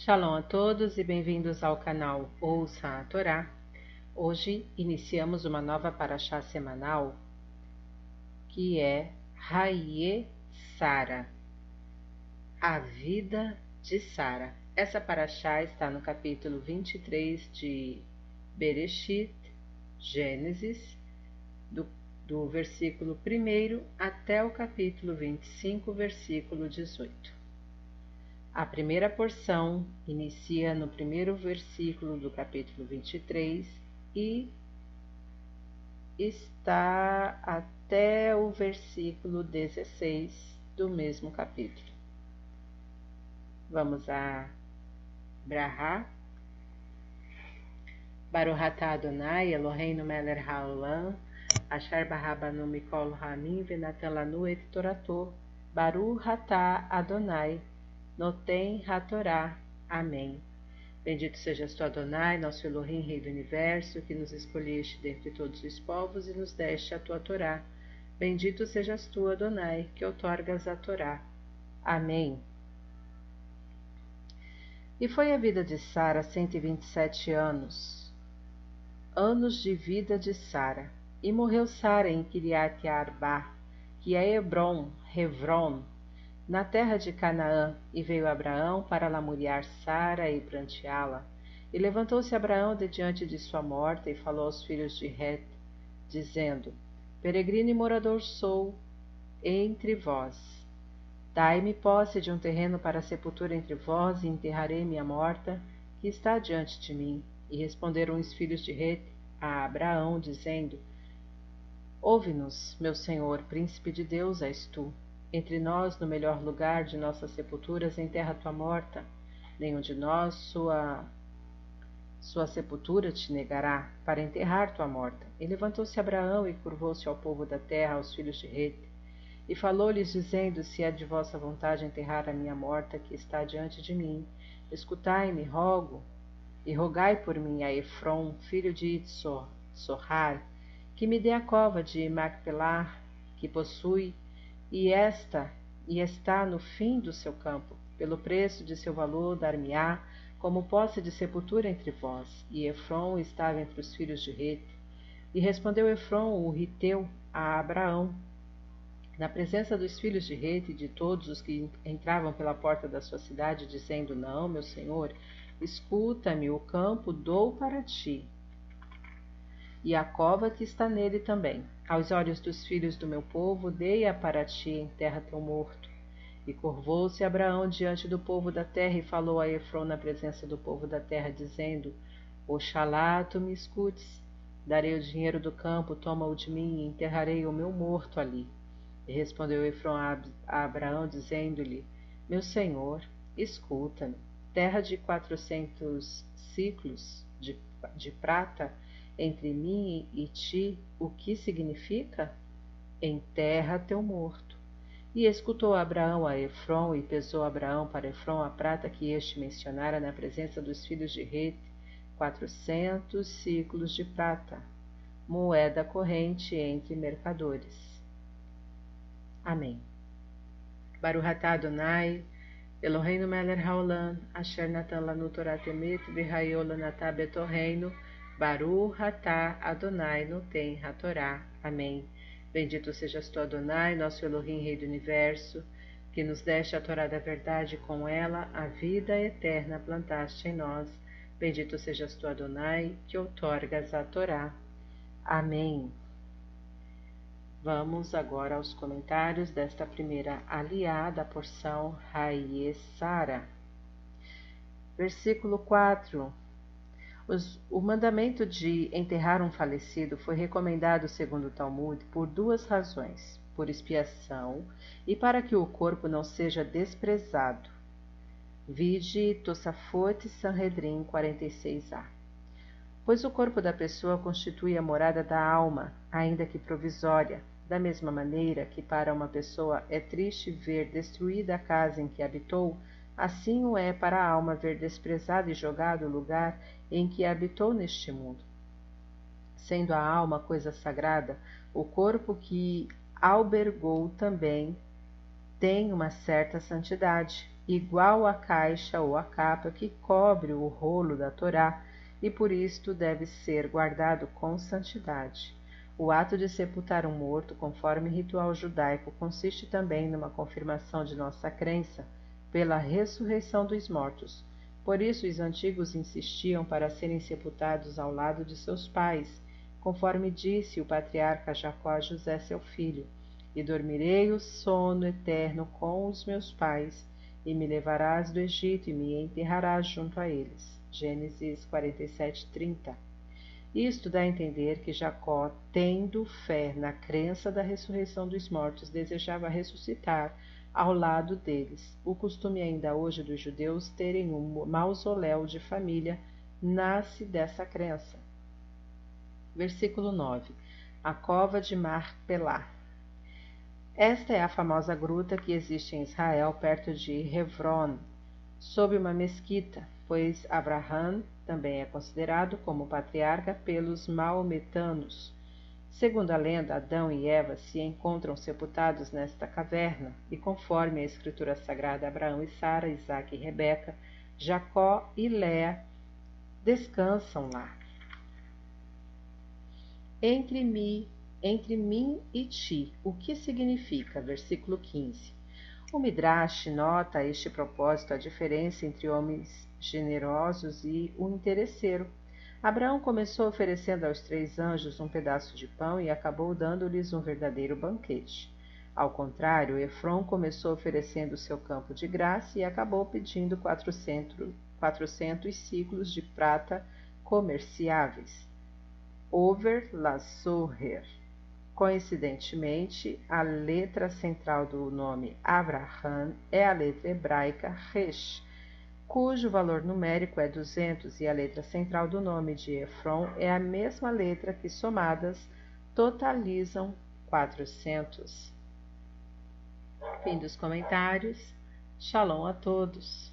Shalom a todos e bem-vindos ao canal Ouça a Torá. Hoje iniciamos uma nova paraxá semanal que é Raie Sara, a vida de Sara. Essa paraxá está no capítulo 23 de Bereshit, Gênesis, do, do versículo 1 até o capítulo 25, versículo 18. A primeira porção inicia no primeiro versículo do capítulo 23 e está até o versículo 16 do mesmo capítulo. Vamos a Brahá. Baruhatá Adonai, Eloheinu Meler Haolam, Asher Barabanu Mikol Hamim, Venatan Lanu Et Baru Hatá Adonai, Notem Hatorá. Amém. Bendito sejas tu, Adonai, nosso Elohim, Rei do Universo, que nos escolheste dentre todos os povos e nos deste a tua Torá. Bendito sejas tu, Adonai, que outorgas a Torá. Amém. E foi a vida de Sara cento e vinte e sete anos, anos de vida de Sara. E morreu Sara em Kiriat Arba, que é Hebron, Hevron, na terra de Canaã, e veio Abraão para lamuriar Sara e pranteá-la. E levantou-se Abraão de diante de sua morta e falou aos filhos de Het, dizendo: Peregrino e morador sou entre vós. Dai-me posse de um terreno para sepultura entre vós, e enterrarei minha morta, que está diante de mim. E responderam os filhos de Het a Abraão, dizendo: Ouve-nos, meu senhor, príncipe de Deus és tu. Entre nós, no melhor lugar de nossas sepulturas, enterra tua morta. Nenhum de nós sua sua sepultura te negará para enterrar tua morta. E levantou-se Abraão e curvou-se ao povo da terra, aos filhos de Rete, e falou-lhes, dizendo: Se é de vossa vontade enterrar a minha morta que está diante de mim, escutai-me, rogo, e rogai por mim a Efron, filho de Itzor, Sorrar, que me dê a cova de Macpelar, que possui e esta e está no fim do seu campo. Pelo preço de seu valor dar-me-á como posse de sepultura entre vós. E Efron estava entre os filhos de Rete. E respondeu Efron, o Riteu, a Abraão, na presença dos filhos de Rete e de todos os que entravam pela porta da sua cidade, dizendo: Não, meu senhor, escuta-me, o campo dou para ti, e a cova que está nele também. Aos olhos dos filhos do meu povo, dei-a para ti em terra teu morto. E curvou-se Abraão diante do povo da terra e falou a Efron na presença do povo da terra, dizendo: Oxalá tu me escutes. Darei o dinheiro do campo, toma-o de mim, e enterrarei o meu morto ali. E respondeu Efron a Abraão, dizendo-lhe: Meu senhor, escuta-me. Terra de quatrocentos ciclos de, de prata entre mim e ti o que significa? Enterra teu morto. E escutou Abraão a Efron, e pesou Abraão para Efron a prata que este mencionara na presença dos filhos de Rete, quatrocentos ciclos de prata, moeda corrente entre mercadores. Amém. Baruhatá Adonai, Eloheinu Meler Haolam, Asher Natan Lanu Torah Temet, V'Hayola Natá Betorreino, Baru Hatá Adonai no Tem Hatorá. Amém. Bendito sejas tu, Adonai, nosso Elohim, Rei do Universo, que nos deste a Torá da verdade com ela a vida eterna plantaste em nós. Bendito sejas tu, Adonai, que outorgas a Torá. Amém. Vamos agora aos comentários desta primeira aliada porção Raie Sara. Versículo 4 os, o mandamento de enterrar um falecido foi recomendado, segundo o Talmud, por duas razões: por expiação e para que o corpo não seja desprezado. Vide Tosafot Sanhedrin 46a. Pois o corpo da pessoa constitui a morada da alma, ainda que provisória, da mesma maneira que para uma pessoa é triste ver destruída a casa em que habitou, assim o é para a alma ver desprezado e jogado o lugar em que habitou neste mundo. Sendo a alma coisa sagrada, o corpo que albergou também tem uma certa santidade, igual à caixa ou à capa que cobre o rolo da Torá, e por isto deve ser guardado com santidade. O ato de sepultar um morto, conforme ritual judaico, consiste também numa confirmação de nossa crença pela ressurreição dos mortos. Por isso os antigos insistiam para serem sepultados ao lado de seus pais, conforme disse o patriarca Jacó a José seu filho: E dormirei o sono eterno com os meus pais, e me levarás do Egito e me enterrarás junto a eles. Gênesis 47, 30. Isto dá a entender que Jacó, tendo fé na crença da ressurreição dos mortos, desejava ressuscitar ao lado deles. O costume ainda hoje dos judeus terem um mausoléu de família nasce dessa crença. Versículo 9. A cova de Marpelá. Esta é a famosa gruta que existe em Israel, perto de Hebron, sob uma mesquita, pois Abraham também é considerado como patriarca pelos maometanos. Segundo a lenda, Adão e Eva se encontram sepultados nesta caverna, e conforme a escritura sagrada, Abraão e Sara, Isaac e Rebeca, Jacó e Léa descansam lá. Entre mim, entre mim e ti, o que significa? Versículo 15. O Midrash nota a este propósito a diferença entre homens generosos e o interesseiro. Abraão começou oferecendo aos três anjos um pedaço de pão e acabou dando-lhes um verdadeiro banquete. Ao contrário, Efron começou oferecendo seu campo de graça e acabou pedindo quatrocentos, quatrocentos ciclos de prata comerciáveis. Over la Soher. Coincidentemente, a letra central do nome Abraham é a letra hebraica Resh, cujo valor numérico é 200 e a letra central do nome de Efron é a mesma letra que somadas totalizam 400. Fim dos comentários. Shalom a todos.